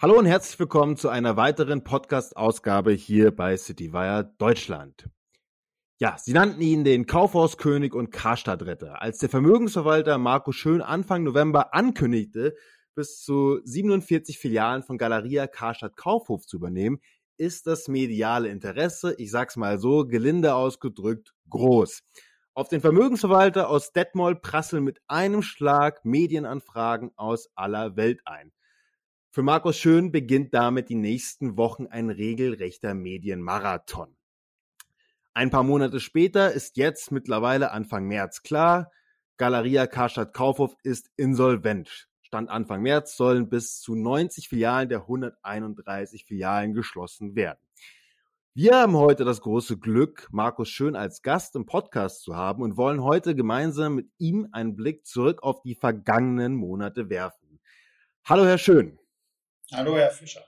Hallo und herzlich willkommen zu einer weiteren Podcast-Ausgabe hier bei CityWire Deutschland. Ja, sie nannten ihn den Kaufhauskönig und Karstadtretter. Als der Vermögensverwalter Marco Schön Anfang November ankündigte, bis zu 47 Filialen von Galeria Karstadt Kaufhof zu übernehmen, ist das mediale Interesse, ich sag's mal so, gelinde ausgedrückt, groß. Auf den Vermögensverwalter aus Detmold prasseln mit einem Schlag Medienanfragen aus aller Welt ein. Für Markus Schön beginnt damit die nächsten Wochen ein regelrechter Medienmarathon. Ein paar Monate später ist jetzt mittlerweile Anfang März klar, Galeria Karstadt Kaufhof ist insolvent. Stand Anfang März sollen bis zu 90 Filialen der 131 Filialen geschlossen werden. Wir haben heute das große Glück, Markus Schön als Gast im Podcast zu haben und wollen heute gemeinsam mit ihm einen Blick zurück auf die vergangenen Monate werfen. Hallo, Herr Schön. Hallo, Herr Fischer.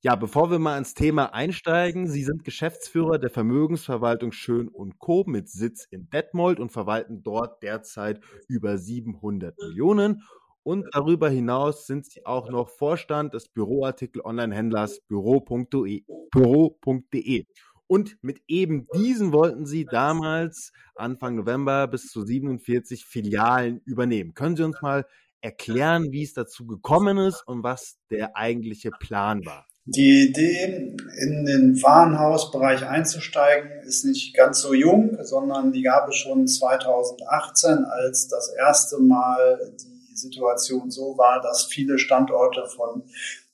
Ja, bevor wir mal ins Thema einsteigen, Sie sind Geschäftsführer der Vermögensverwaltung Schön und Co. mit Sitz in Detmold und verwalten dort derzeit über 700 Millionen. Und darüber hinaus sind Sie auch noch Vorstand des Büroartikel-Online-Händlers büro.de. Büro.de. Und mit eben diesen wollten Sie damals Anfang November bis zu 47 Filialen übernehmen. Können Sie uns mal erklären, wie es dazu gekommen ist und was der eigentliche Plan war? Die Idee, in den Warenhausbereich einzusteigen, ist nicht ganz so jung, sondern die gab es schon 2018, als das erste Mal die Situation so war, dass viele Standorte von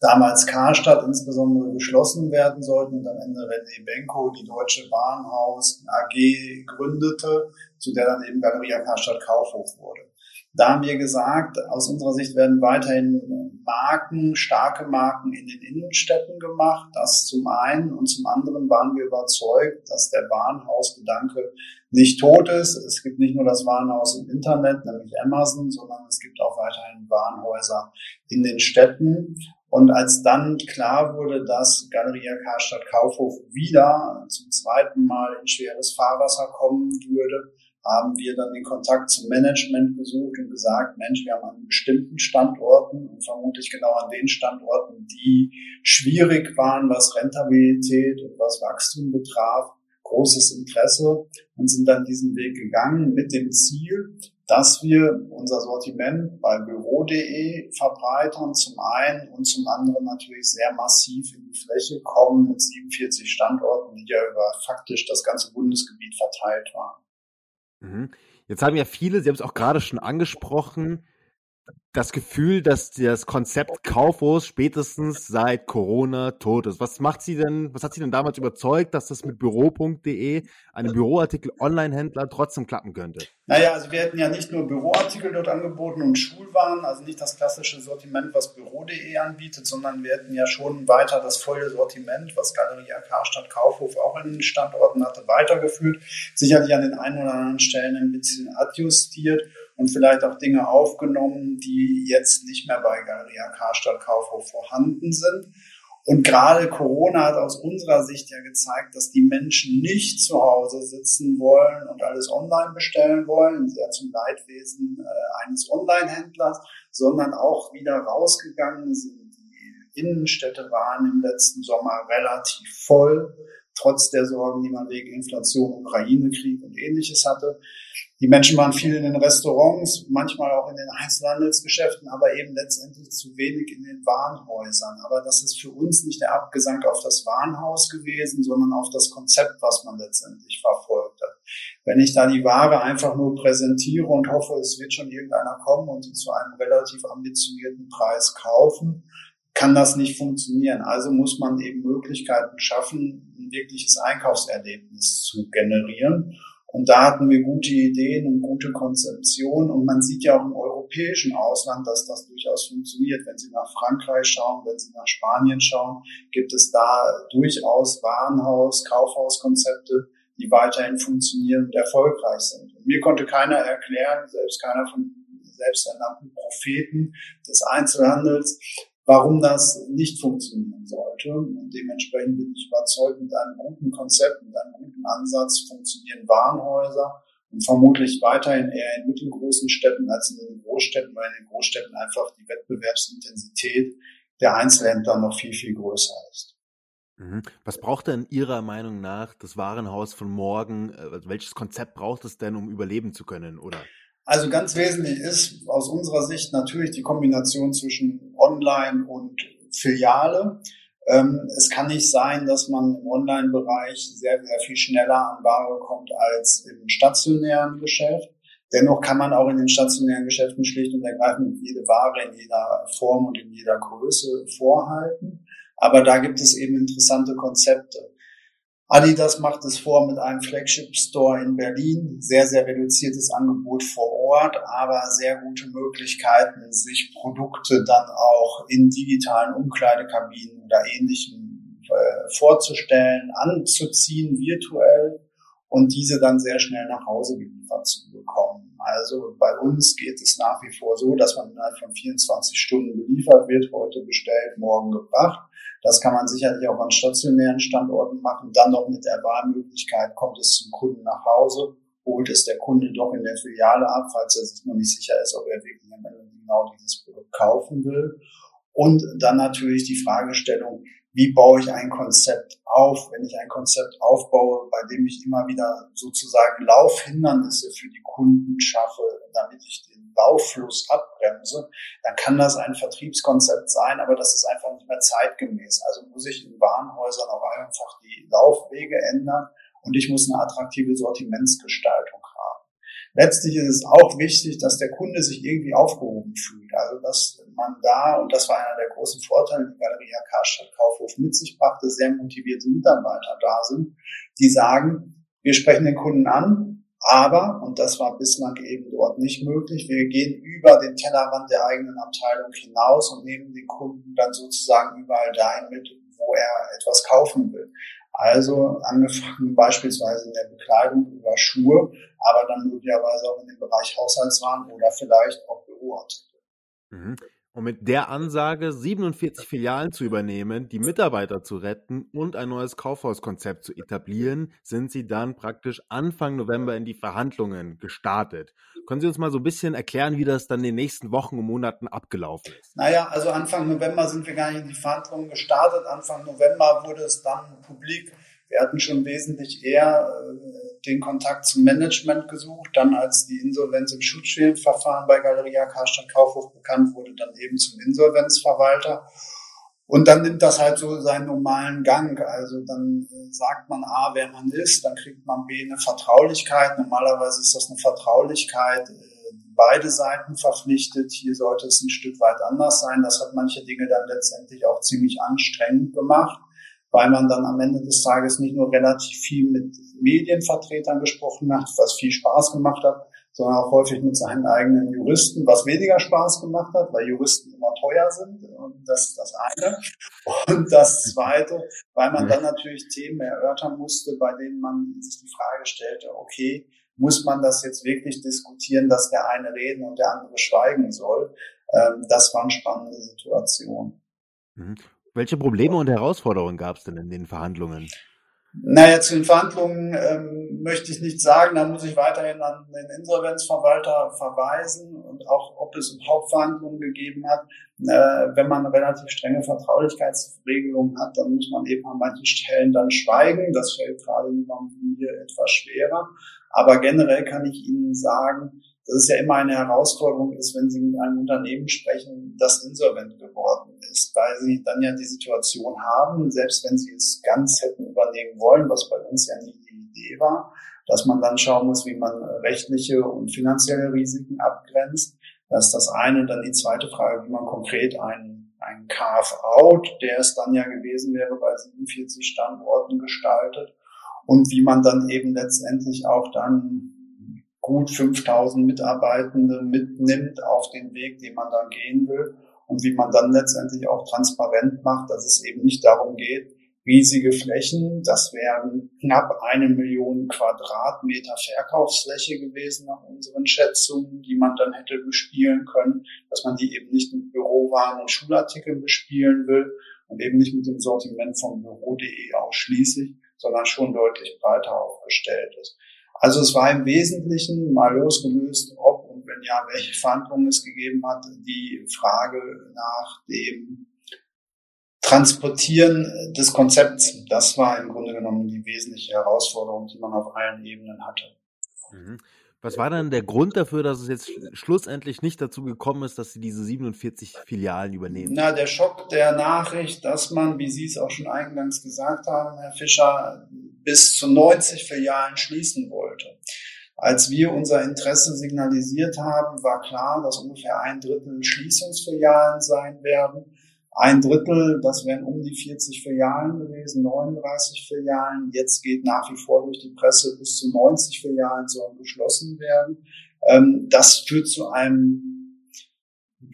damals Karstadt insbesondere geschlossen werden sollten und am Ende René Benko die Deutsche Warenhaus AG gründete, zu der dann eben Galeria Karstadt Kaufhof wurde. Da haben wir gesagt, aus unserer Sicht werden weiterhin Marken, starke Marken in den Innenstädten gemacht. Das zum einen und zum anderen waren wir überzeugt, dass der Warenhausgedanke nicht tot ist. Es gibt nicht nur das Warenhaus im Internet, nämlich Amazon, sondern es gibt auch weiterhin Warenhäuser in den Städten. Und als dann klar wurde, dass Galeria Karstadt Kaufhof wieder zum zweiten Mal in schweres Fahrwasser kommen würde, haben wir dann den Kontakt zum Management gesucht und gesagt, Mensch, wir haben an bestimmten Standorten und vermutlich genau an den Standorten, die schwierig waren, was Rentabilität und was Wachstum betraf, großes Interesse und sind dann diesen Weg gegangen mit dem Ziel, dass wir unser Sortiment bei büro.de verbreitern zum einen und zum anderen natürlich sehr massiv in die Fläche kommen mit 47 Standorten, die ja über faktisch das ganze Bundesgebiet verteilt waren. Mhm. Jetzt haben ja viele, Sie haben es auch gerade schon angesprochen, das Gefühl, dass das Konzept Kaufhaus spätestens seit Corona tot ist. Was macht Sie denn, was hat Sie denn damals überzeugt, dass das mit Büro.de, einem Büroartikel-Online-Händler, trotzdem klappen könnte? Naja, also wir hätten ja nicht nur Büroartikel dort angeboten und Schulwaren, also nicht das klassische Sortiment, was Büro.de anbietet, sondern wir hätten ja schon weiter das volle Sortiment, was Galeria Karstadt Kaufhof auch in den Standorten hatte, weitergeführt. Sicherlich an den einen oder anderen Stellen ein bisschen adjustiert und vielleicht auch Dinge aufgenommen, die jetzt nicht mehr bei Galeria Karstadt Kaufhof vorhanden sind. Und gerade Corona hat aus unserer Sicht ja gezeigt, dass die Menschen nicht zu Hause sitzen wollen und alles online bestellen wollen, sehr zum Leidwesen äh, eines Online-Händlers, sondern auch wieder rausgegangen sind. Die Innenstädte waren im letzten Sommer relativ voll, trotz der Sorgen, die man wegen Inflation, Ukraine-Krieg und ähnliches hatte. Die Menschen waren viel in den Restaurants, manchmal auch in den Einzelhandelsgeschäften, aber eben letztendlich zu wenig in den Warenhäusern. Aber das ist für uns nicht der Abgesang auf das Warenhaus gewesen, sondern auf das Konzept, was man letztendlich verfolgt hat. Wenn ich da die Ware einfach nur präsentiere und hoffe, es wird schon irgendeiner kommen und sie zu einem relativ ambitionierten Preis kaufen, kann das nicht funktionieren. Also muss man eben Möglichkeiten schaffen, ein wirkliches Einkaufserlebnis zu generieren. Und da hatten wir gute Ideen und gute Konzeption. Und man sieht ja auch im europäischen Ausland, dass das durchaus funktioniert. Wenn Sie nach Frankreich schauen, wenn Sie nach Spanien schauen, gibt es da durchaus Warenhaus, Kaufhauskonzepte, die weiterhin funktionieren und erfolgreich sind. Und mir konnte keiner erklären, selbst keiner von selbsternannten Propheten des Einzelhandels, warum das nicht funktionieren sollte. Und dementsprechend bin ich überzeugt, mit einem guten Konzept, mit einem guten Ansatz funktionieren Warenhäuser und vermutlich weiterhin eher in mittelgroßen Städten als in den Großstädten, weil in den Großstädten einfach die Wettbewerbsintensität der Einzelhändler noch viel, viel größer ist. Mhm. Was braucht denn Ihrer Meinung nach das Warenhaus von morgen? Äh, also welches Konzept braucht es denn, um überleben zu können, oder? Also ganz wesentlich ist aus unserer Sicht natürlich die Kombination zwischen Online und Filiale. Ähm, es kann nicht sein, dass man im Online-Bereich sehr, sehr viel schneller an Ware kommt als im stationären Geschäft. Dennoch kann man auch in den stationären Geschäften schlicht und ergreifend jede Ware in jeder Form und in jeder Größe vorhalten. Aber da gibt es eben interessante Konzepte. Adidas macht es vor mit einem Flagship Store in Berlin. Sehr, sehr reduziertes Angebot vor Ort, aber sehr gute Möglichkeiten, sich Produkte dann auch in digitalen Umkleidekabinen oder ähnlichem äh, vorzustellen, anzuziehen virtuell und diese dann sehr schnell nach Hause geliefert zu bekommen. Also bei uns geht es nach wie vor so, dass man innerhalb von 24 Stunden geliefert wird, heute bestellt, morgen gebracht. Das kann man sicherlich auch an stationären Standorten machen. Dann noch mit der Wahlmöglichkeit, kommt es zum Kunden nach Hause, holt es der Kunde doch in der Filiale ab, falls er sich noch nicht sicher ist, ob er wirklich am Ende genau dieses Produkt kaufen will. Und dann natürlich die Fragestellung, wie baue ich ein Konzept auf, wenn ich ein Konzept aufbaue, bei dem ich immer wieder sozusagen Laufhindernisse für die Kunden schaffe, damit ich den Baufluss abbremse, dann kann das ein Vertriebskonzept sein, aber das ist einfach nicht mehr zeitgemäß. Also muss ich in Warenhäusern auch einfach die Laufwege ändern und ich muss eine attraktive Sortimentsgestaltung. Letztlich ist es auch wichtig, dass der Kunde sich irgendwie aufgehoben fühlt. Also dass man da, und das war einer der großen Vorteile, die Galeria Karstadt Kaufhof mit sich brachte, sehr motivierte Mitarbeiter da sind, die sagen, wir sprechen den Kunden an, aber, und das war bislang eben dort nicht möglich, wir gehen über den Tellerrand der eigenen Abteilung hinaus und nehmen den Kunden dann sozusagen überall dahin mit, wo er etwas kaufen will. Also angefangen beispielsweise in der Bekleidung über Schuhe, aber dann möglicherweise auch in dem Bereich Haushaltswaren oder vielleicht auch Büroartikel. Mhm. Und mit der Ansage, 47 Filialen zu übernehmen, die Mitarbeiter zu retten und ein neues Kaufhauskonzept zu etablieren, sind Sie dann praktisch Anfang November in die Verhandlungen gestartet. Können Sie uns mal so ein bisschen erklären, wie das dann in den nächsten Wochen und Monaten abgelaufen ist? Naja, also Anfang November sind wir gar nicht in die Verhandlungen gestartet. Anfang November wurde es dann publik. Wir hatten schon wesentlich eher äh, den Kontakt zum Management gesucht. Dann, als die Insolvenz im Schutzschirmverfahren bei Galeria Karstadt Kaufhof bekannt wurde, dann eben zum Insolvenzverwalter. Und dann nimmt das halt so seinen normalen Gang. Also dann äh, sagt man A, wer man ist, dann kriegt man B, eine Vertraulichkeit. Normalerweise ist das eine Vertraulichkeit, äh, beide Seiten verpflichtet. Hier sollte es ein Stück weit anders sein. Das hat manche Dinge dann letztendlich auch ziemlich anstrengend gemacht weil man dann am Ende des Tages nicht nur relativ viel mit Medienvertretern gesprochen hat, was viel Spaß gemacht hat, sondern auch häufig mit seinen eigenen Juristen, was weniger Spaß gemacht hat, weil Juristen immer teuer sind. Und das ist das eine. Und das zweite, weil man dann natürlich Themen erörtern musste, bei denen man sich die Frage stellte, okay, muss man das jetzt wirklich diskutieren, dass der eine reden und der andere schweigen soll? Ähm, das waren spannende Situationen. Welche Probleme und Herausforderungen gab es denn in den Verhandlungen? Naja, zu den Verhandlungen ähm, möchte ich nichts sagen. Da muss ich weiterhin an den Insolvenzverwalter verweisen und auch, ob es überhaupt Verhandlungen gegeben hat. Äh, wenn man relativ strenge Vertraulichkeitsregelungen hat, dann muss man eben an manchen Stellen dann schweigen. Das fällt gerade jemandem wie mir etwas schwerer. Aber generell kann ich Ihnen sagen, dass es ja immer eine Herausforderung ist, wenn Sie mit einem Unternehmen sprechen, das insolvent geworden ist, weil Sie dann ja die Situation haben, selbst wenn Sie es ganz hätten übernehmen wollen, was bei uns ja nie die Idee war, dass man dann schauen muss, wie man rechtliche und finanzielle Risiken abgrenzt. Das ist das eine. Dann die zweite Frage, wie man konkret einen, einen Carve-out, der es dann ja gewesen wäre, bei 47 Standorten gestaltet und wie man dann eben letztendlich auch dann gut 5000 Mitarbeitende mitnimmt auf den Weg, den man dann gehen will und wie man dann letztendlich auch transparent macht, dass es eben nicht darum geht, riesige Flächen, das wären knapp eine Million Quadratmeter Verkaufsfläche gewesen nach unseren Schätzungen, die man dann hätte bespielen können, dass man die eben nicht mit Bürowaren und Schulartikeln bespielen will und eben nicht mit dem Sortiment von Büro.de ausschließlich, sondern schon deutlich breiter aufgestellt ist. Also es war im Wesentlichen mal losgelöst, ob und wenn ja, welche Verhandlungen es gegeben hat, die Frage nach dem Transportieren des Konzepts. Das war im Grunde genommen die wesentliche Herausforderung, die man auf allen Ebenen hatte. Mhm. Was war dann der Grund dafür, dass es jetzt schlussendlich nicht dazu gekommen ist, dass Sie diese 47 Filialen übernehmen? Na, der Schock der Nachricht, dass man, wie Sie es auch schon eingangs gesagt haben, Herr Fischer, bis zu 90 Filialen schließen wollte. Als wir unser Interesse signalisiert haben, war klar, dass ungefähr ein Drittel Schließungsfilialen sein werden. Ein Drittel, das wären um die 40 Filialen gewesen, 39 Filialen. Jetzt geht nach wie vor durch die Presse, bis zu 90 Filialen sollen geschlossen werden. Ähm, das führt zu einem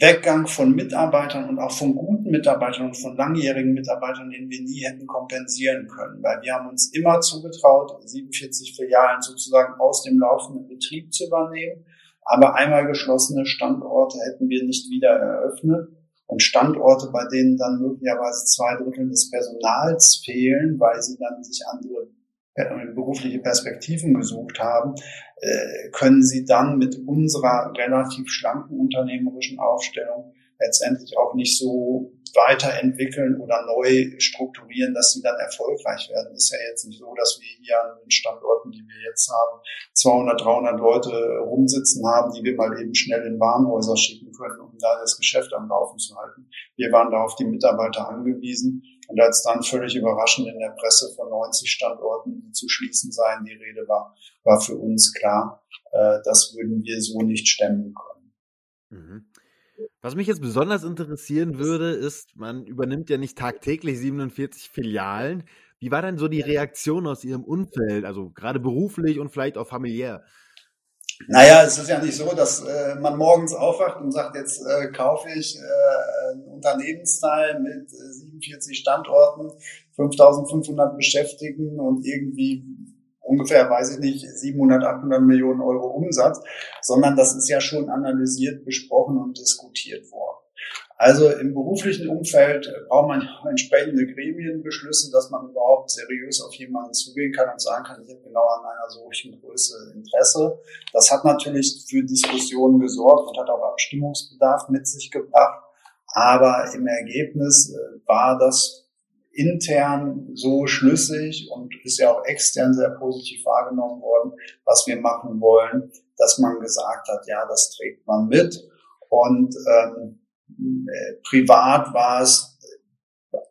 Weggang von Mitarbeitern und auch von guten Mitarbeitern und von langjährigen Mitarbeitern, den wir nie hätten kompensieren können. Weil wir haben uns immer zugetraut, 47 Filialen sozusagen aus dem laufenden Betrieb zu übernehmen. Aber einmal geschlossene Standorte hätten wir nicht wieder eröffnet und Standorte, bei denen dann möglicherweise zwei Drittel des Personals fehlen, weil sie dann sich andere äh, berufliche Perspektiven gesucht haben, können sie dann mit unserer relativ schlanken unternehmerischen Aufstellung letztendlich auch nicht so weiterentwickeln oder neu strukturieren, dass sie dann erfolgreich werden. Ist ja jetzt nicht so, dass wir hier an den Standorten, die wir jetzt haben, 200, 300 Leute rumsitzen haben, die wir mal eben schnell in Warenhäuser schicken können, um da das Geschäft am Laufen zu halten. Wir waren da auf die Mitarbeiter angewiesen. Und als dann völlig überraschend in der Presse von 90 Standorten, die zu schließen seien, die Rede war, war für uns klar, äh, das würden wir so nicht stemmen können. Mhm. Was mich jetzt besonders interessieren würde, ist, man übernimmt ja nicht tagtäglich 47 Filialen. Wie war denn so die Reaktion aus Ihrem Umfeld, also gerade beruflich und vielleicht auch familiär? Naja, es ist ja nicht so, dass äh, man morgens aufwacht und sagt, jetzt äh, kaufe ich äh, einen Unternehmensteil mit 47 äh, Standorten, 5500 Beschäftigten und irgendwie ungefähr, weiß ich nicht, 700, 800 Millionen Euro Umsatz, sondern das ist ja schon analysiert, besprochen und diskutiert worden. Also im beruflichen Umfeld braucht man entsprechende Gremienbeschlüsse, dass man überhaupt seriös auf jemanden zugehen kann und sagen kann, ich habe genau an einer solchen Größe Interesse. Das hat natürlich für Diskussionen gesorgt und hat auch Abstimmungsbedarf mit sich gebracht. Aber im Ergebnis äh, war das intern so schlüssig und ist ja auch extern sehr positiv wahrgenommen worden, was wir machen wollen, dass man gesagt hat, ja, das trägt man mit. Und ähm, privat war es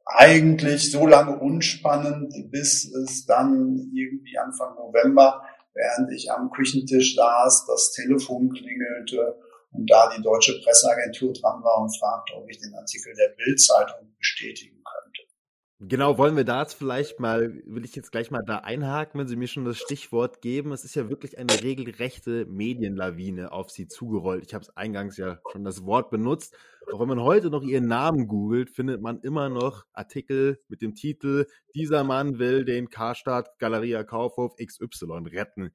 eigentlich so lange unspannend, bis es dann irgendwie Anfang November, während ich am Küchentisch saß, das Telefon klingelte und da die deutsche Presseagentur dran war und fragte, ob ich den Artikel der Bildzeitung bestätigen Genau, wollen wir da jetzt vielleicht mal, will ich jetzt gleich mal da einhaken, wenn Sie mir schon das Stichwort geben. Es ist ja wirklich eine regelrechte Medienlawine auf Sie zugerollt. Ich habe es eingangs ja schon das Wort benutzt. Auch wenn man heute noch Ihren Namen googelt, findet man immer noch Artikel mit dem Titel Dieser Mann will den Karstadt Galeria Kaufhof XY retten.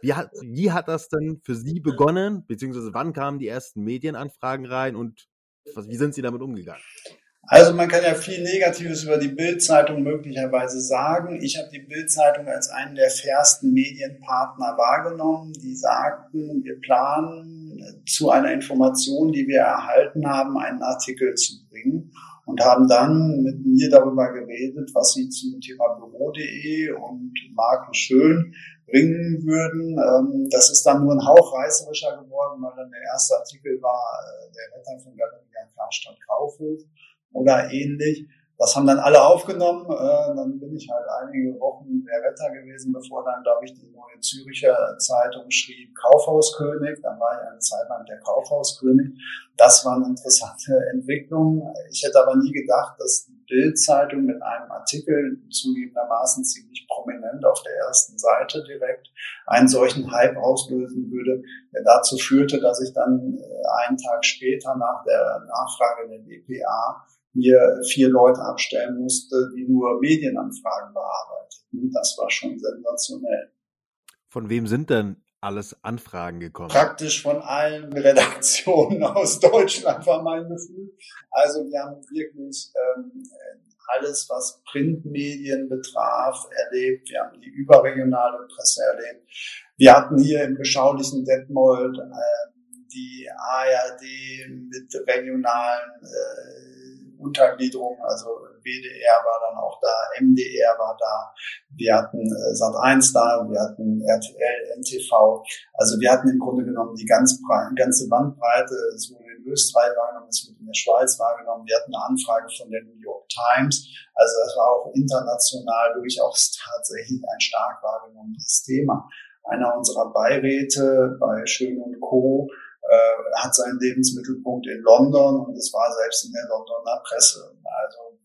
Wie hat, wie hat das denn für Sie begonnen? Beziehungsweise wann kamen die ersten Medienanfragen rein und was, wie sind Sie damit umgegangen? Also man kann ja viel Negatives über die Bildzeitung möglicherweise sagen. Ich habe die Bildzeitung als einen der fairsten Medienpartner wahrgenommen, die sagten, wir planen zu einer Information, die wir erhalten haben, einen Artikel zu bringen und haben dann mit mir darüber geredet, was sie zum Thema Büro.de und Marco Schön bringen würden. Ähm, das ist dann nur ein Hauch reißerischer geworden, weil dann der erste Artikel war äh, der Retter von Galeria Karstadt Kaufhof oder ähnlich. Das haben dann alle aufgenommen. Äh, dann bin ich halt einige Wochen der Wetter gewesen, bevor dann, glaube ich, die neue Züricher Zeitung schrieb Kaufhauskönig. Dann war ich eine Zeit lang der Kaufhauskönig. Das war eine interessante Entwicklung. Ich hätte aber nie gedacht, dass die Bild-Zeitung mit einem Artikel zugegebenermaßen ziemlich prominent auf der ersten Seite direkt einen solchen Hype auslösen würde, der dazu führte, dass ich dann äh, einen Tag später nach der Nachfrage der DPA hier vier Leute abstellen musste, die nur Medienanfragen bearbeiteten. Das war schon sensationell. Von wem sind denn alles Anfragen gekommen? Praktisch von allen Redaktionen aus Deutschland war mein Gefühl. Also wir haben wirklich ähm, alles, was Printmedien betraf, erlebt. Wir haben die überregionale Presse erlebt. Wir hatten hier im beschaulichen Detmold äh, die ARD mit regionalen äh, Untergliederungen, also WDR war dann auch da, MDR war da, wir hatten äh, Sat1 da, wir hatten RTL, NTV. Also wir hatten im Grunde genommen die ganz ganze Bandbreite. Es wurde in Österreich wahrgenommen, es wurde in der Schweiz wahrgenommen. Wir hatten eine Anfrage von der New York Times. Also das war auch international durchaus tatsächlich ein stark wahrgenommenes Thema. Einer unserer Beiräte bei Schön und Co äh, hat seinen Lebensmittelpunkt in London und es war selbst in der Londoner Presse. Also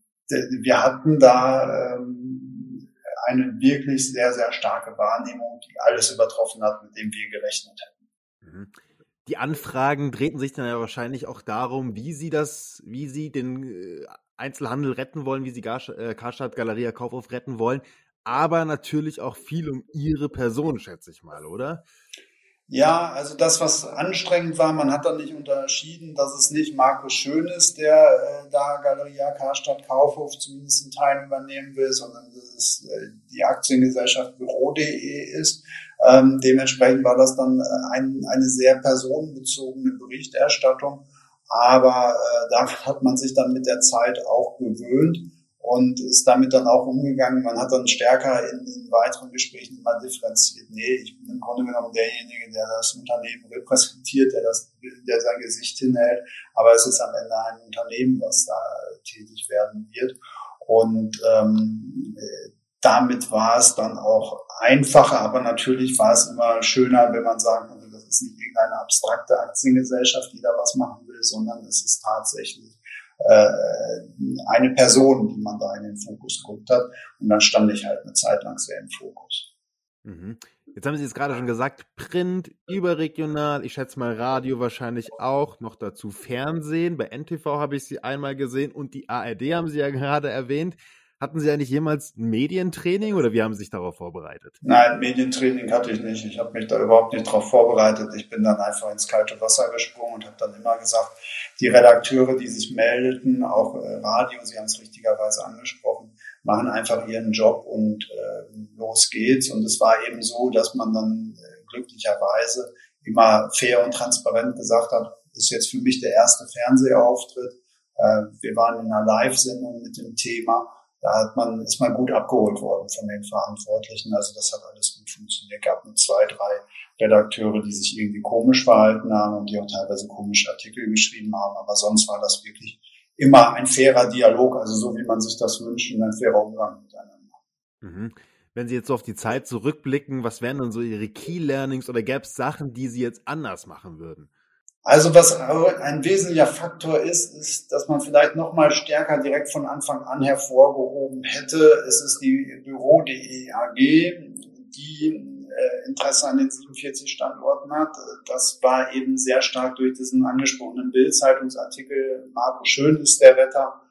wir hatten da ähm, eine wirklich sehr, sehr starke Wahrnehmung, die alles übertroffen hat, mit dem wir gerechnet hätten. Mhm. Die Anfragen drehten sich dann ja wahrscheinlich auch darum, wie Sie das, wie Sie den äh, Einzelhandel retten wollen, wie Sie äh, Karstadt, Galeria, Kaufhof retten wollen, aber natürlich auch viel um Ihre Person, schätze ich mal, oder? Ja, also das, was anstrengend war, man hat dann nicht unterschieden, dass es nicht Markus Schön ist, der äh, da Galeria Karstadt Kaufhof zumindest in Teilen übernehmen will, sondern dass es äh, die Aktiengesellschaft Büro.de ist. Ähm, dementsprechend war das dann äh, ein, eine sehr personenbezogene Berichterstattung. Aber äh, da hat man sich dann mit der Zeit auch gewöhnt und ist damit dann auch umgegangen. Man hat dann stärker in, in weiteren Gesprächen immer differenziert. Nee, ich bin im Grunde genommen derjenige, der das Unternehmen repräsentiert, der das, der sein Gesicht hinhält. Aber es ist am Ende ein Unternehmen, was da tätig werden wird. Und ähm, damit war es dann auch einfacher, aber natürlich war es immer schöner, wenn man sagen konnte, das ist nicht irgendeine abstrakte Aktiengesellschaft, die da was machen will, sondern es ist tatsächlich äh, eine Person, die man da in den Fokus geguckt hat. Und dann stand ich halt eine Zeit lang sehr im Fokus. Mhm. Jetzt haben Sie es gerade schon gesagt, Print, überregional, ich schätze mal Radio wahrscheinlich auch, noch dazu Fernsehen. Bei NTV habe ich Sie einmal gesehen und die ARD haben Sie ja gerade erwähnt. Hatten Sie eigentlich jemals Medientraining oder wie haben Sie sich darauf vorbereitet? Nein, Medientraining hatte ich nicht. Ich habe mich da überhaupt nicht darauf vorbereitet. Ich bin dann einfach ins kalte Wasser gesprungen und habe dann immer gesagt, die Redakteure, die sich meldeten, auch äh, Radio, Sie haben es richtigerweise angesprochen, machen einfach ihren Job und äh, los geht's. Und es war eben so, dass man dann äh, glücklicherweise immer fair und transparent gesagt hat, ist jetzt für mich der erste Fernsehauftritt. Äh, wir waren in einer Live-Sendung mit dem Thema da hat man, ist man gut abgeholt worden von den Verantwortlichen. Also das hat alles gut funktioniert. Es gab nur zwei, drei Redakteure, die sich irgendwie komisch verhalten haben und die auch teilweise komische Artikel geschrieben haben. Aber sonst war das wirklich immer ein fairer Dialog, also so wie man sich das wünscht und ein fairer Umgang miteinander. Mhm. Wenn Sie jetzt so auf die Zeit zurückblicken, was wären dann so Ihre Key Learnings oder gäbe es Sachen, die Sie jetzt anders machen würden? Also was ein wesentlicher Faktor ist, ist, dass man vielleicht noch mal stärker direkt von Anfang an hervorgehoben hätte. Es ist die Büro.de AG, die äh, Interesse an den 47 Standorten hat. Das war eben sehr stark durch diesen angesprochenen Bild-Zeitungsartikel Marco Schön ist der Wetter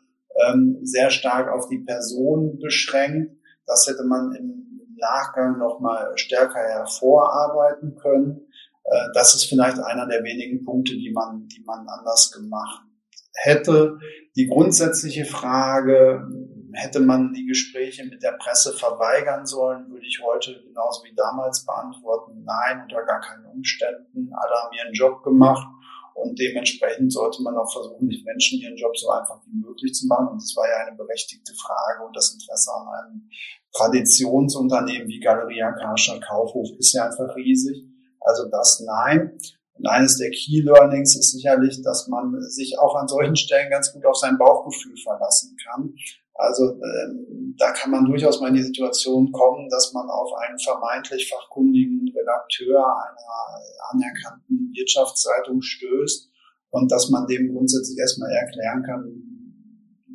ähm, sehr stark auf die Person beschränkt. Das hätte man im Nachgang noch mal stärker hervorarbeiten können. Äh, das ist vielleicht einer der wenigen Punkte, die man, die man anders gemacht hätte. Die grundsätzliche Frage, hätte man die Gespräche mit der Presse verweigern sollen, würde ich heute genauso wie damals beantworten, nein, unter gar keinen Umständen. Alle haben ihren Job gemacht und dementsprechend sollte man auch versuchen, die Menschen ihren Job so einfach wie möglich zu machen. Und das war ja eine berechtigte Frage und das Interesse an einem Traditionsunternehmen wie Galeria Karstadt Kaufhof ist ja einfach riesig. Also das nein. Und eines der Key Learnings ist sicherlich, dass man sich auch an solchen Stellen ganz gut auf sein Bauchgefühl verlassen kann. Also ähm, da kann man durchaus mal in die Situation kommen, dass man auf einen vermeintlich fachkundigen Redakteur einer anerkannten Wirtschaftszeitung stößt und dass man dem grundsätzlich erstmal erklären kann,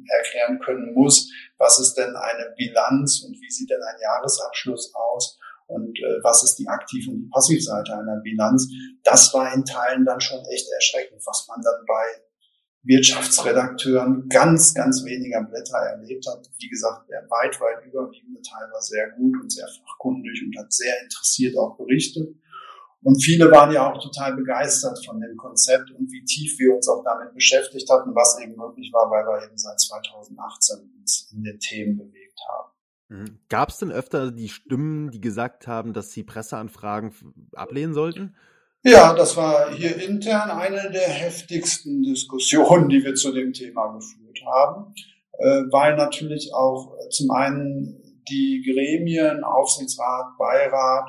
erklären können muss, was ist denn eine Bilanz und wie sieht denn ein Jahresabschluss aus und äh, was ist die Aktiv- und die Passivseite einer Bilanz. Das war in Teilen dann schon echt erschreckend, was man dann bei Wirtschaftsredakteuren ganz, ganz weniger Blätter erlebt hat. Wie gesagt, der weit, weit überwiegende Teil war sehr gut und sehr fachkundig und hat sehr interessiert auch berichtet. Und viele waren ja auch total begeistert von dem Konzept und wie tief wir uns auch damit beschäftigt hatten, was eben möglich war, weil wir eben seit 2018 uns in den Themen bewegt haben. Mhm. Gab es denn öfter die Stimmen, die gesagt haben, dass sie Presseanfragen ablehnen sollten? Ja, das war hier intern eine der heftigsten Diskussionen, die wir zu dem Thema geführt haben, äh, weil natürlich auch zum einen die Gremien, Aufsichtsrat, Beirat,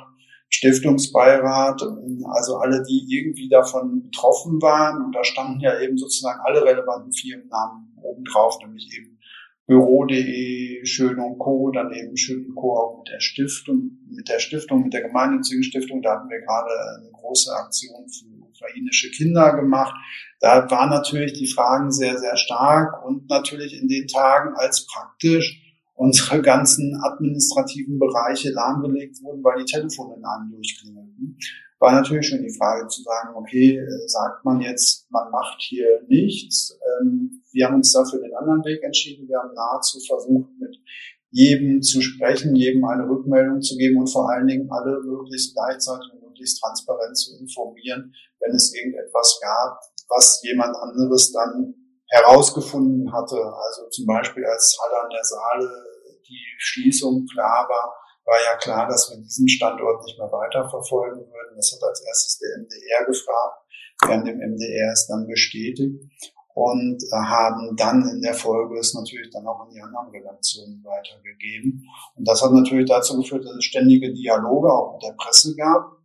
Stiftungsbeirat, also alle, die irgendwie davon betroffen waren, und da standen ja eben sozusagen alle relevanten Firmennamen oben drauf, nämlich eben Büro.de, Schön und Co., daneben Schön und Co. auch mit der Stiftung, mit der Stiftung, mit der gemeinnützigen Stiftung, da hatten wir gerade eine große Aktion für ukrainische Kinder gemacht. Da waren natürlich die Fragen sehr, sehr stark und natürlich in den Tagen, als praktisch unsere ganzen administrativen Bereiche lahmgelegt wurden, weil die Telefone in einem durchklingelten, war natürlich schon die Frage zu sagen, okay, sagt man jetzt, man macht hier nichts, ähm, wir haben uns dafür den anderen Weg entschieden. Wir haben nahezu versucht, mit jedem zu sprechen, jedem eine Rückmeldung zu geben und vor allen Dingen alle möglichst gleichzeitig und möglichst transparent zu informieren, wenn es irgendetwas gab, was jemand anderes dann herausgefunden hatte. Also zum Beispiel als Halle an der Saale die Schließung klar war, war ja klar, dass wir diesen Standort nicht mehr weiterverfolgen würden. Das hat als erstes der MDR gefragt. Während dem MDR es dann bestätigt und äh, haben dann in der Folge es natürlich dann auch an die anderen Redaktionen weitergegeben. Und das hat natürlich dazu geführt, dass es ständige Dialoge auch mit der Presse gab.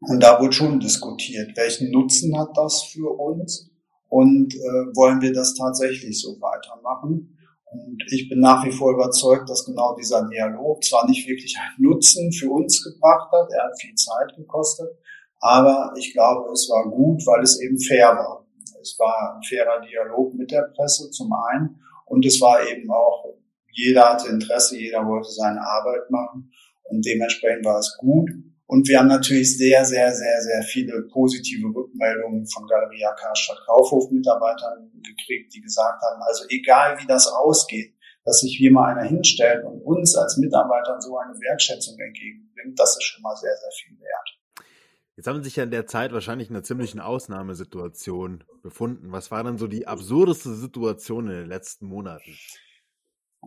Und da wurde schon diskutiert, welchen Nutzen hat das für uns und äh, wollen wir das tatsächlich so weitermachen. Und ich bin nach wie vor überzeugt, dass genau dieser Dialog zwar nicht wirklich einen Nutzen für uns gebracht hat, er hat viel Zeit gekostet, aber ich glaube, es war gut, weil es eben fair war. Es war ein fairer Dialog mit der Presse zum einen und es war eben auch, jeder hatte Interesse, jeder wollte seine Arbeit machen und dementsprechend war es gut. Und wir haben natürlich sehr, sehr, sehr, sehr viele positive Rückmeldungen von Galeria Karstadt Kaufhof Mitarbeitern gekriegt, die gesagt haben, also egal wie das ausgeht, dass sich hier mal einer hinstellt und uns als Mitarbeitern so eine Wertschätzung entgegenbringt, das ist schon mal sehr, sehr viel wert. Jetzt haben Sie sich ja in der Zeit wahrscheinlich in einer ziemlichen Ausnahmesituation befunden. Was war dann so die absurdeste Situation in den letzten Monaten?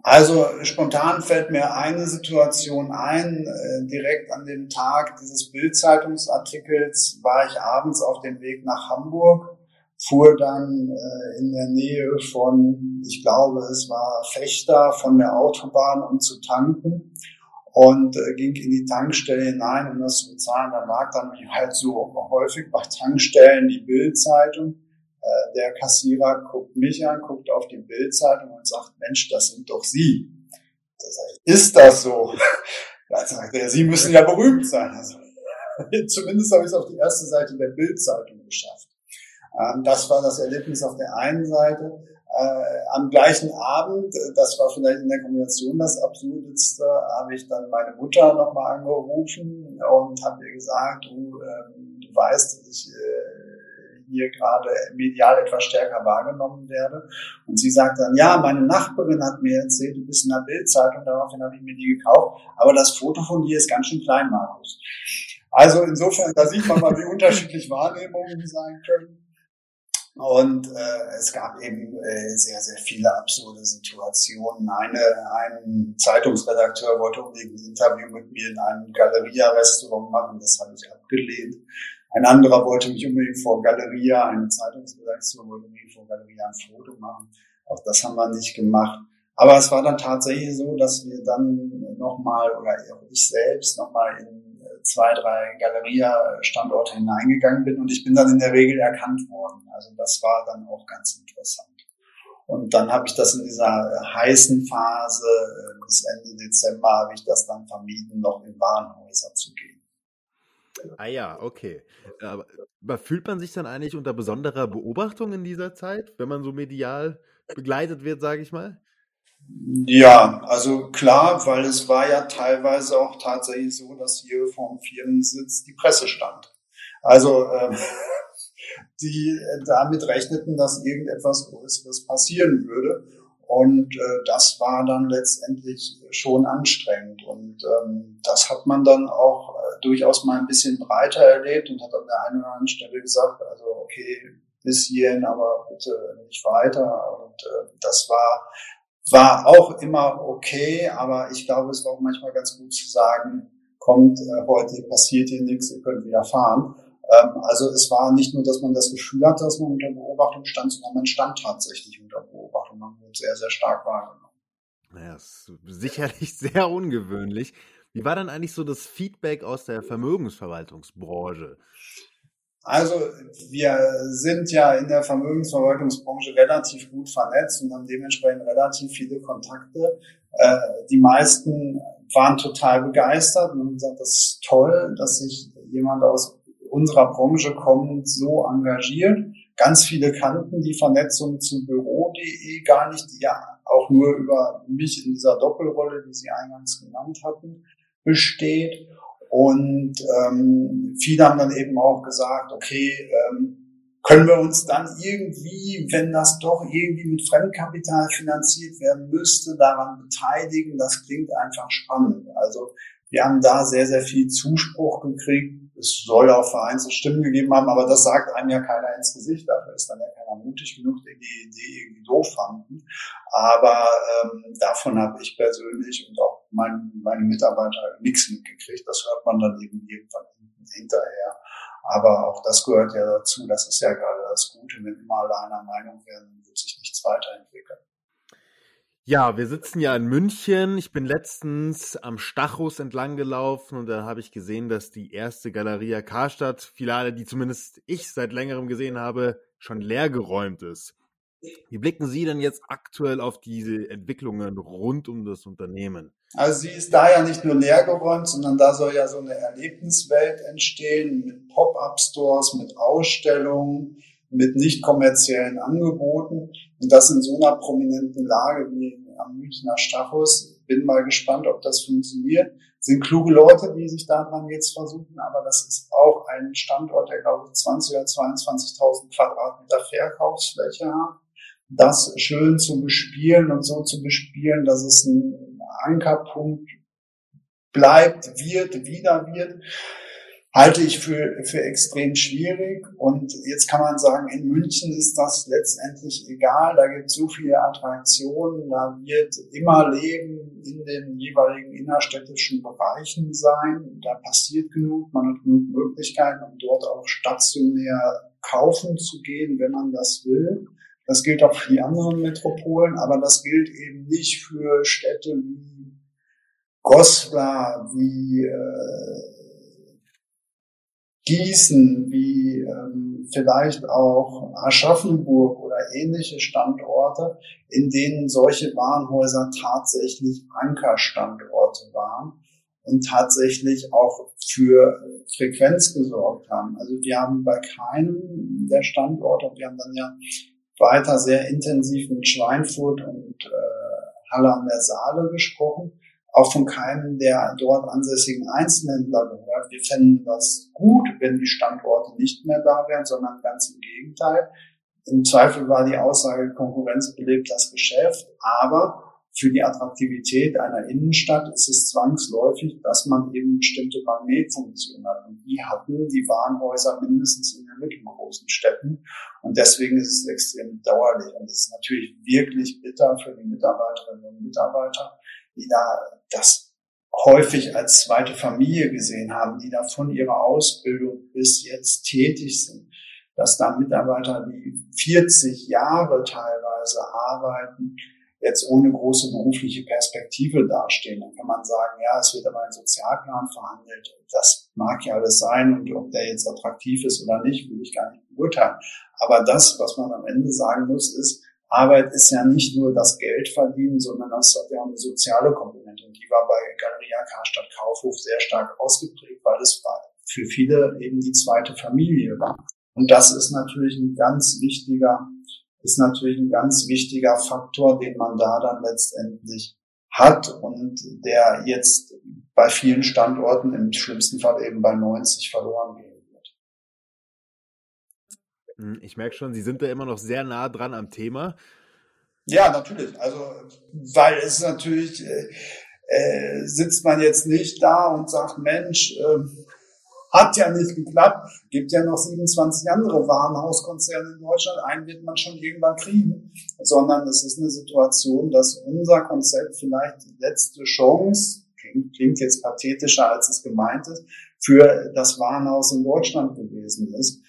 Also spontan fällt mir eine Situation ein. Äh, direkt an dem Tag dieses Bildzeitungsartikels war ich abends auf dem Weg nach Hamburg, fuhr dann äh, in der Nähe von, ich glaube, es war Fechter von der Autobahn, um zu tanken und äh, ging in die Tankstelle hinein, um das zu bezahlen. Da lag dann wie halt so häufig bei Tankstellen die Bildzeitung. Äh, der Kassierer guckt mich an, guckt auf die Bildzeitung und sagt, Mensch, das sind doch Sie. Da ich, ist das so? Da sagt er, Sie müssen ja berühmt sein. Also, zumindest habe ich es auf die erste Seite der Bildzeitung geschafft. Ähm, das war das Erlebnis auf der einen Seite äh, am gleichen Abend, äh, das war vielleicht in der Kombination das Absurdeste, habe ich dann meine Mutter nochmal angerufen und habe ihr gesagt, du, äh, du weißt, dass ich äh, hier gerade medial etwas stärker wahrgenommen werde. Und sie sagt dann, ja, meine Nachbarin hat mir erzählt, du bist in der Bildzeitung, daraufhin habe ich mir die gekauft, aber das Foto von dir ist ganz schön klein, Markus. Also insofern, da sieht man mal, wie unterschiedlich Wahrnehmungen sein können. Und äh, es gab eben äh, sehr, sehr viele absurde Situationen. Eine, ein Zeitungsredakteur wollte unbedingt ein Interview mit mir in einem Galeria-Restaurant machen, das habe ich abgelehnt. Ein anderer wollte mich unbedingt vor Galeria, eine Zeitungsredaktion wollte unbedingt vor Galeria ein Foto machen. Auch das haben wir nicht gemacht. Aber es war dann tatsächlich so, dass wir dann nochmal, oder ich selbst nochmal in zwei, drei Galeria-Standorte hineingegangen bin und ich bin dann in der Regel erkannt worden. Also das war dann auch ganz interessant. Und dann habe ich das in dieser heißen Phase äh, bis Ende Dezember habe ich das dann vermieden, noch in Warenhäuser zu gehen. Ah ja, okay. Aber fühlt man sich dann eigentlich unter besonderer Beobachtung in dieser Zeit, wenn man so medial begleitet wird, sage ich mal? Ja, also klar, weil es war ja teilweise auch tatsächlich so, dass hier vorm Firmensitz die Presse stand. Also äh, die damit rechneten, dass irgendetwas Größeres passieren würde. Und äh, das war dann letztendlich schon anstrengend. Und ähm, das hat man dann auch äh, durchaus mal ein bisschen breiter erlebt und hat an der einen oder anderen Stelle gesagt, also okay, bis hierhin, aber bitte nicht weiter. Und äh, das war war auch immer okay, aber ich glaube, es war auch manchmal ganz gut zu sagen, kommt, äh, heute passiert hier nichts, ihr könnt wieder fahren. Ähm, also es war nicht nur, dass man das Gefühl hatte, dass man unter Beobachtung stand, sondern man stand tatsächlich unter Beobachtung. Man wurde sehr, sehr stark wahrgenommen. Naja, ist sicherlich sehr ungewöhnlich. Wie war dann eigentlich so das Feedback aus der Vermögensverwaltungsbranche? Also wir sind ja in der Vermögensverwaltungsbranche relativ gut vernetzt und haben dementsprechend relativ viele Kontakte. Äh, die meisten waren total begeistert und haben gesagt, das ist toll, dass sich jemand aus unserer Branche kommend so engagiert. Ganz viele kannten die Vernetzung zu Büro.de gar nicht, die ja auch nur über mich in dieser Doppelrolle, die Sie eingangs genannt hatten, besteht. Und ähm, viele haben dann eben auch gesagt, okay, ähm, können wir uns dann irgendwie, wenn das doch irgendwie mit Fremdkapital finanziert werden müsste, daran beteiligen? Das klingt einfach spannend. Also wir haben da sehr, sehr viel Zuspruch gekriegt. Es soll auch vereinzelt Stimmen gegeben haben, aber das sagt einem ja keiner ins Gesicht. Dafür ist dann ja keiner mutig genug, der die Idee irgendwie doof fanden. Aber ähm, davon habe ich persönlich und auch mein, meine Mitarbeiter nichts mitgekriegt. Das hört man dann eben irgendwann hinterher. Aber auch das gehört ja dazu. Das ist ja gerade das Gute. Wenn immer alle einer Meinung werden, wird sich nichts weiterentwickeln. Ja, wir sitzen ja in München. Ich bin letztens am Stachus entlang gelaufen und da habe ich gesehen, dass die erste Galeria Karstadt Filiale, die zumindest ich seit längerem gesehen habe, schon leer geräumt ist. Wie blicken Sie denn jetzt aktuell auf diese Entwicklungen rund um das Unternehmen? Also sie ist da ja nicht nur leergeräumt, sondern da soll ja so eine Erlebniswelt entstehen mit Pop-up-Stores, mit Ausstellungen, mit nicht kommerziellen Angeboten. Und das in so einer prominenten Lage wie am Münchner Stachus. Bin mal gespannt, ob das funktioniert. Sind kluge Leute, die sich daran jetzt versuchen, aber das ist auch ein Standort, der glaube ich 20 oder 22.000 Quadratmeter Verkaufsfläche hat das schön zu bespielen und so zu bespielen, dass es ein Ankerpunkt bleibt, wird, wieder wird, halte ich für, für extrem schwierig. Und jetzt kann man sagen, in München ist das letztendlich egal. Da gibt es so viele Attraktionen. Da wird immer Leben in den jeweiligen innerstädtischen Bereichen sein. Da passiert genug. Man hat genug Möglichkeiten, um dort auch stationär kaufen zu gehen, wenn man das will. Das gilt auch für die anderen Metropolen, aber das gilt eben nicht für Städte wie Goslar, wie äh, Gießen, wie ähm, vielleicht auch Aschaffenburg oder ähnliche Standorte, in denen solche Warenhäuser tatsächlich Ankerstandorte waren und tatsächlich auch für Frequenz gesorgt haben. Also wir haben bei keinem der Standorte, wir haben dann ja weiter sehr intensiv mit Schweinfurt und äh, Halle an der Saale gesprochen, auch von keinem der dort ansässigen Einzelhändler gehört. Wir fänden das gut, wenn die Standorte nicht mehr da wären, sondern ganz im Gegenteil. Im Zweifel war die Aussage, Konkurrenz belebt das Geschäft, aber für die Attraktivität einer Innenstadt ist es zwangsläufig, dass man eben bestimmte Magnetfunktionen hat. Und die hatten die Warenhäuser mindestens in den mittelgroßen Städten. Und deswegen ist es extrem dauerlich. Und es ist natürlich wirklich bitter für die Mitarbeiterinnen und Mitarbeiter, die da das häufig als zweite Familie gesehen haben, die da von ihrer Ausbildung bis jetzt tätig sind, dass da Mitarbeiter, die 40 Jahre teilweise arbeiten, jetzt ohne große berufliche Perspektive dastehen. Dann kann man sagen, ja, es wird aber ein Sozialplan verhandelt. Das mag ja alles sein und ob der jetzt attraktiv ist oder nicht, will ich gar nicht beurteilen. Aber das, was man am Ende sagen muss, ist, Arbeit ist ja nicht nur das Geld verdienen, sondern das hat ja eine soziale Komponente. Und die war bei Galeria Karstadt Kaufhof sehr stark ausgeprägt, weil es für viele eben die zweite Familie war. Und das ist natürlich ein ganz wichtiger ist natürlich ein ganz wichtiger Faktor, den man da dann letztendlich hat und der jetzt bei vielen Standorten im schlimmsten Fall eben bei 90 verloren gehen wird. Hm, ich merke schon, Sie sind da immer noch sehr nah dran am Thema. Ja, natürlich. Also, weil es natürlich, äh, äh, sitzt man jetzt nicht da und sagt, Mensch, äh, Hat ja nicht geklappt. Gibt ja noch 27 andere Warenhauskonzerne in Deutschland. Einen wird man schon irgendwann kriegen. Sondern es ist eine Situation, dass unser Konzept vielleicht die letzte Chance, klingt, klingt jetzt pathetischer, als es gemeint ist, für das Warenhaus in Deutschland gewesen ist.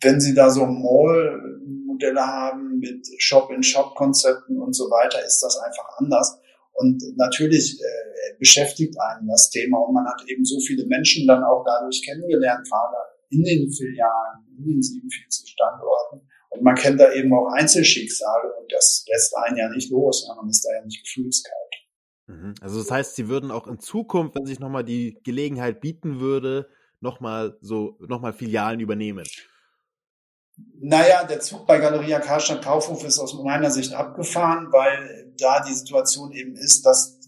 Wenn Sie da so Mall-Modelle haben mit Shop-in-Shop-Konzepten und so weiter, ist das einfach anders. Und natürlich äh, beschäftigt einen das Thema und man hat eben so viele Menschen dann auch dadurch kennengelernt, gerade in den Filialen, in den 47 Standorten. Und man kennt da eben auch Einzelschicksale und das lässt einen ja nicht los. Ja, man ist da ja nicht gefühlskalt. Mhm. Also das heißt, Sie würden auch in Zukunft, wenn sich nochmal die Gelegenheit bieten würde, nochmal so, nochmal Filialen übernehmen. Naja, der Zug bei Galeria Karstadt Kaufhof ist aus meiner Sicht abgefahren, weil da die Situation eben ist, dass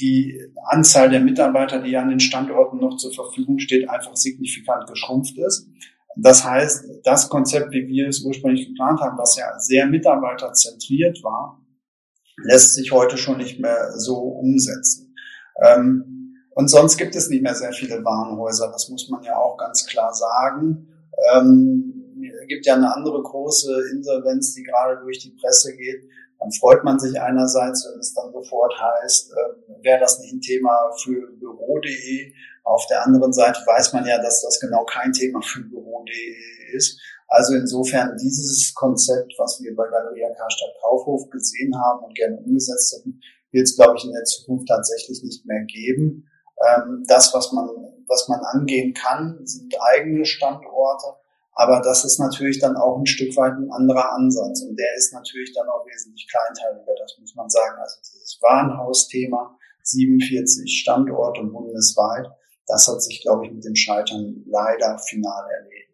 die Anzahl der Mitarbeiter, die an den Standorten noch zur Verfügung steht, einfach signifikant geschrumpft ist. Das heißt, das Konzept, wie wir es ursprünglich geplant haben, was ja sehr mitarbeiterzentriert war, lässt sich heute schon nicht mehr so umsetzen. Ähm, und sonst gibt es nicht mehr sehr viele Warenhäuser, das muss man ja auch ganz klar sagen. Ähm, gibt ja eine andere große Insolvenz, die gerade durch die Presse geht. Dann freut man sich einerseits, wenn es dann sofort heißt, äh, wäre das nicht ein Thema für Büro.de. Auf der anderen Seite weiß man ja, dass das genau kein Thema für Büro.de ist. Also insofern dieses Konzept, was wir bei Galeria Karstadt Kaufhof gesehen haben und gerne umgesetzt hätten, wird es, glaube ich, in der Zukunft tatsächlich nicht mehr geben. Ähm, das, was man, was man angehen kann, sind eigene Standorte. Aber das ist natürlich dann auch ein Stück weit ein anderer Ansatz. Und der ist natürlich dann auch wesentlich kleinteiliger, das muss man sagen. Also dieses Warenhausthema, 47 Standorte bundesweit, das hat sich, glaube ich, mit dem Scheitern leider final erledigt.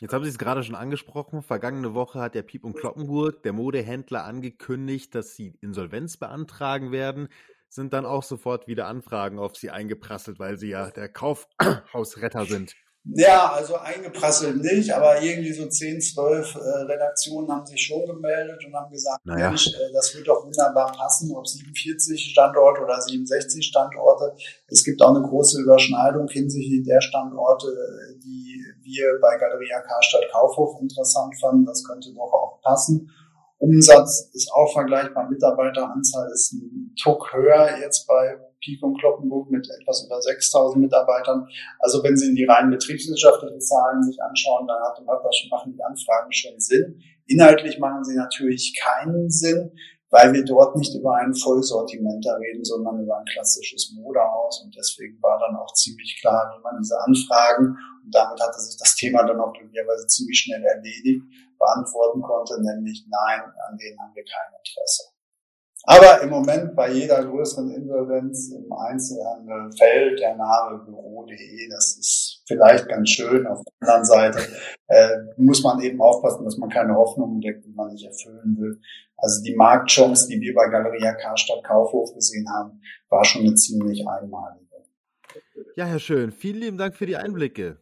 Jetzt haben Sie es gerade schon angesprochen. Vergangene Woche hat der Piep und Kloppenburg, der Modehändler, angekündigt, dass sie Insolvenz beantragen werden. Sind dann auch sofort wieder Anfragen auf Sie eingeprasselt, weil Sie ja der Kaufhausretter sind. Ja, also eingeprasselt nicht, aber irgendwie so 10, 12 äh, Redaktionen haben sich schon gemeldet und haben gesagt, naja. Mensch, äh, das wird doch wunderbar passen, ob 47 Standorte oder 67 Standorte. Es gibt auch eine große Überschneidung hinsichtlich der Standorte, die wir bei Galeria Karstadt Kaufhof interessant fanden. Das könnte doch auch passen. Umsatz ist auch vergleichbar, Mitarbeiteranzahl ist ein Tuck höher jetzt bei Peak und Kloppenburg mit etwas über 6000 Mitarbeitern. Also wenn Sie in die rein betriebswirtschaftlichen Zahlen sich anschauen, dann hat, machen die Anfragen schon Sinn. Inhaltlich machen sie natürlich keinen Sinn, weil wir dort nicht über ein Vollsortimenter reden, sondern über ein klassisches Modehaus. Und deswegen war dann auch ziemlich klar, wie man diese Anfragen, und damit hatte sich das Thema dann auch glücklicherweise ziemlich schnell erledigt, beantworten konnte, nämlich nein, an denen haben wir kein Interesse. Aber im Moment bei jeder größeren Insolvenz im Einzelhandel fällt der Name Büro.de. Das ist vielleicht ganz schön. Auf der anderen Seite äh, muss man eben aufpassen, dass man keine Hoffnungen deckt, die man nicht erfüllen will. Also die Marktchance, die wir bei Galeria Karstadt Kaufhof gesehen haben, war schon eine ziemlich einmalige. Ja, Herr Schön, vielen lieben Dank für die Einblicke.